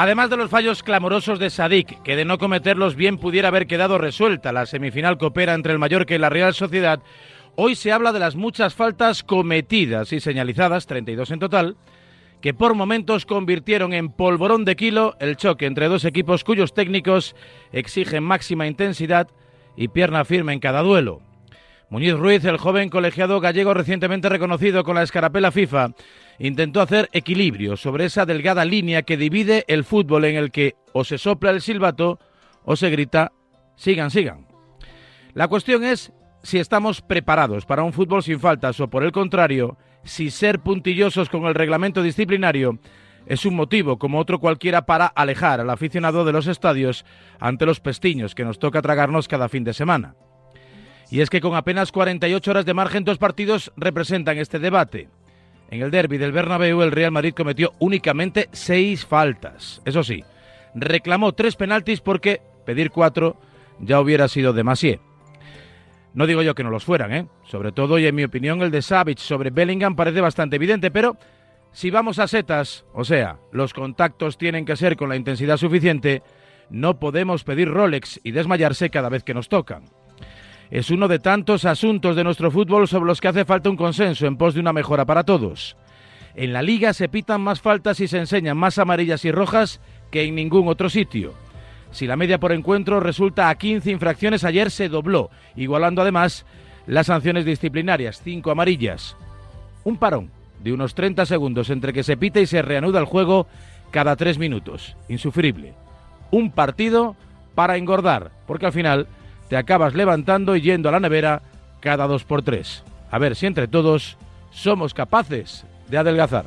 Además de los fallos clamorosos de Sadik, que de no cometerlos bien pudiera haber quedado resuelta la semifinal coopera entre el Mallorca y la Real Sociedad, hoy se habla de las muchas faltas cometidas y señalizadas, 32 en total, que por momentos convirtieron en polvorón de kilo el choque entre dos equipos cuyos técnicos exigen máxima intensidad y pierna firme en cada duelo. Muñiz Ruiz, el joven colegiado gallego recientemente reconocido con la escarapela FIFA, intentó hacer equilibrio sobre esa delgada línea que divide el fútbol en el que o se sopla el silbato o se grita sigan, sigan. La cuestión es si estamos preparados para un fútbol sin faltas o por el contrario, si ser puntillosos con el reglamento disciplinario es un motivo como otro cualquiera para alejar al aficionado de los estadios ante los pestiños que nos toca tragarnos cada fin de semana. Y es que con apenas 48 horas de margen dos partidos representan este debate. En el derby del Bernabéu, el Real Madrid cometió únicamente seis faltas. Eso sí, reclamó tres penaltis porque pedir cuatro ya hubiera sido demasiado. No digo yo que no los fueran, ¿eh? Sobre todo, y en mi opinión, el de Savage sobre Bellingham parece bastante evidente, pero si vamos a setas, o sea, los contactos tienen que ser con la intensidad suficiente, no podemos pedir Rolex y desmayarse cada vez que nos tocan es uno de tantos asuntos de nuestro fútbol sobre los que hace falta un consenso en pos de una mejora para todos. En la liga se pitan más faltas y se enseñan más amarillas y rojas que en ningún otro sitio. Si la media por encuentro resulta a 15 infracciones, ayer se dobló, igualando además las sanciones disciplinarias, 5 amarillas. Un parón de unos 30 segundos entre que se pita y se reanuda el juego cada 3 minutos. Insufrible. Un partido para engordar, porque al final te acabas levantando y yendo a la nevera cada dos por tres. A ver si entre todos somos capaces de adelgazar.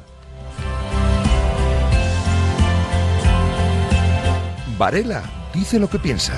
Varela dice lo que piensa.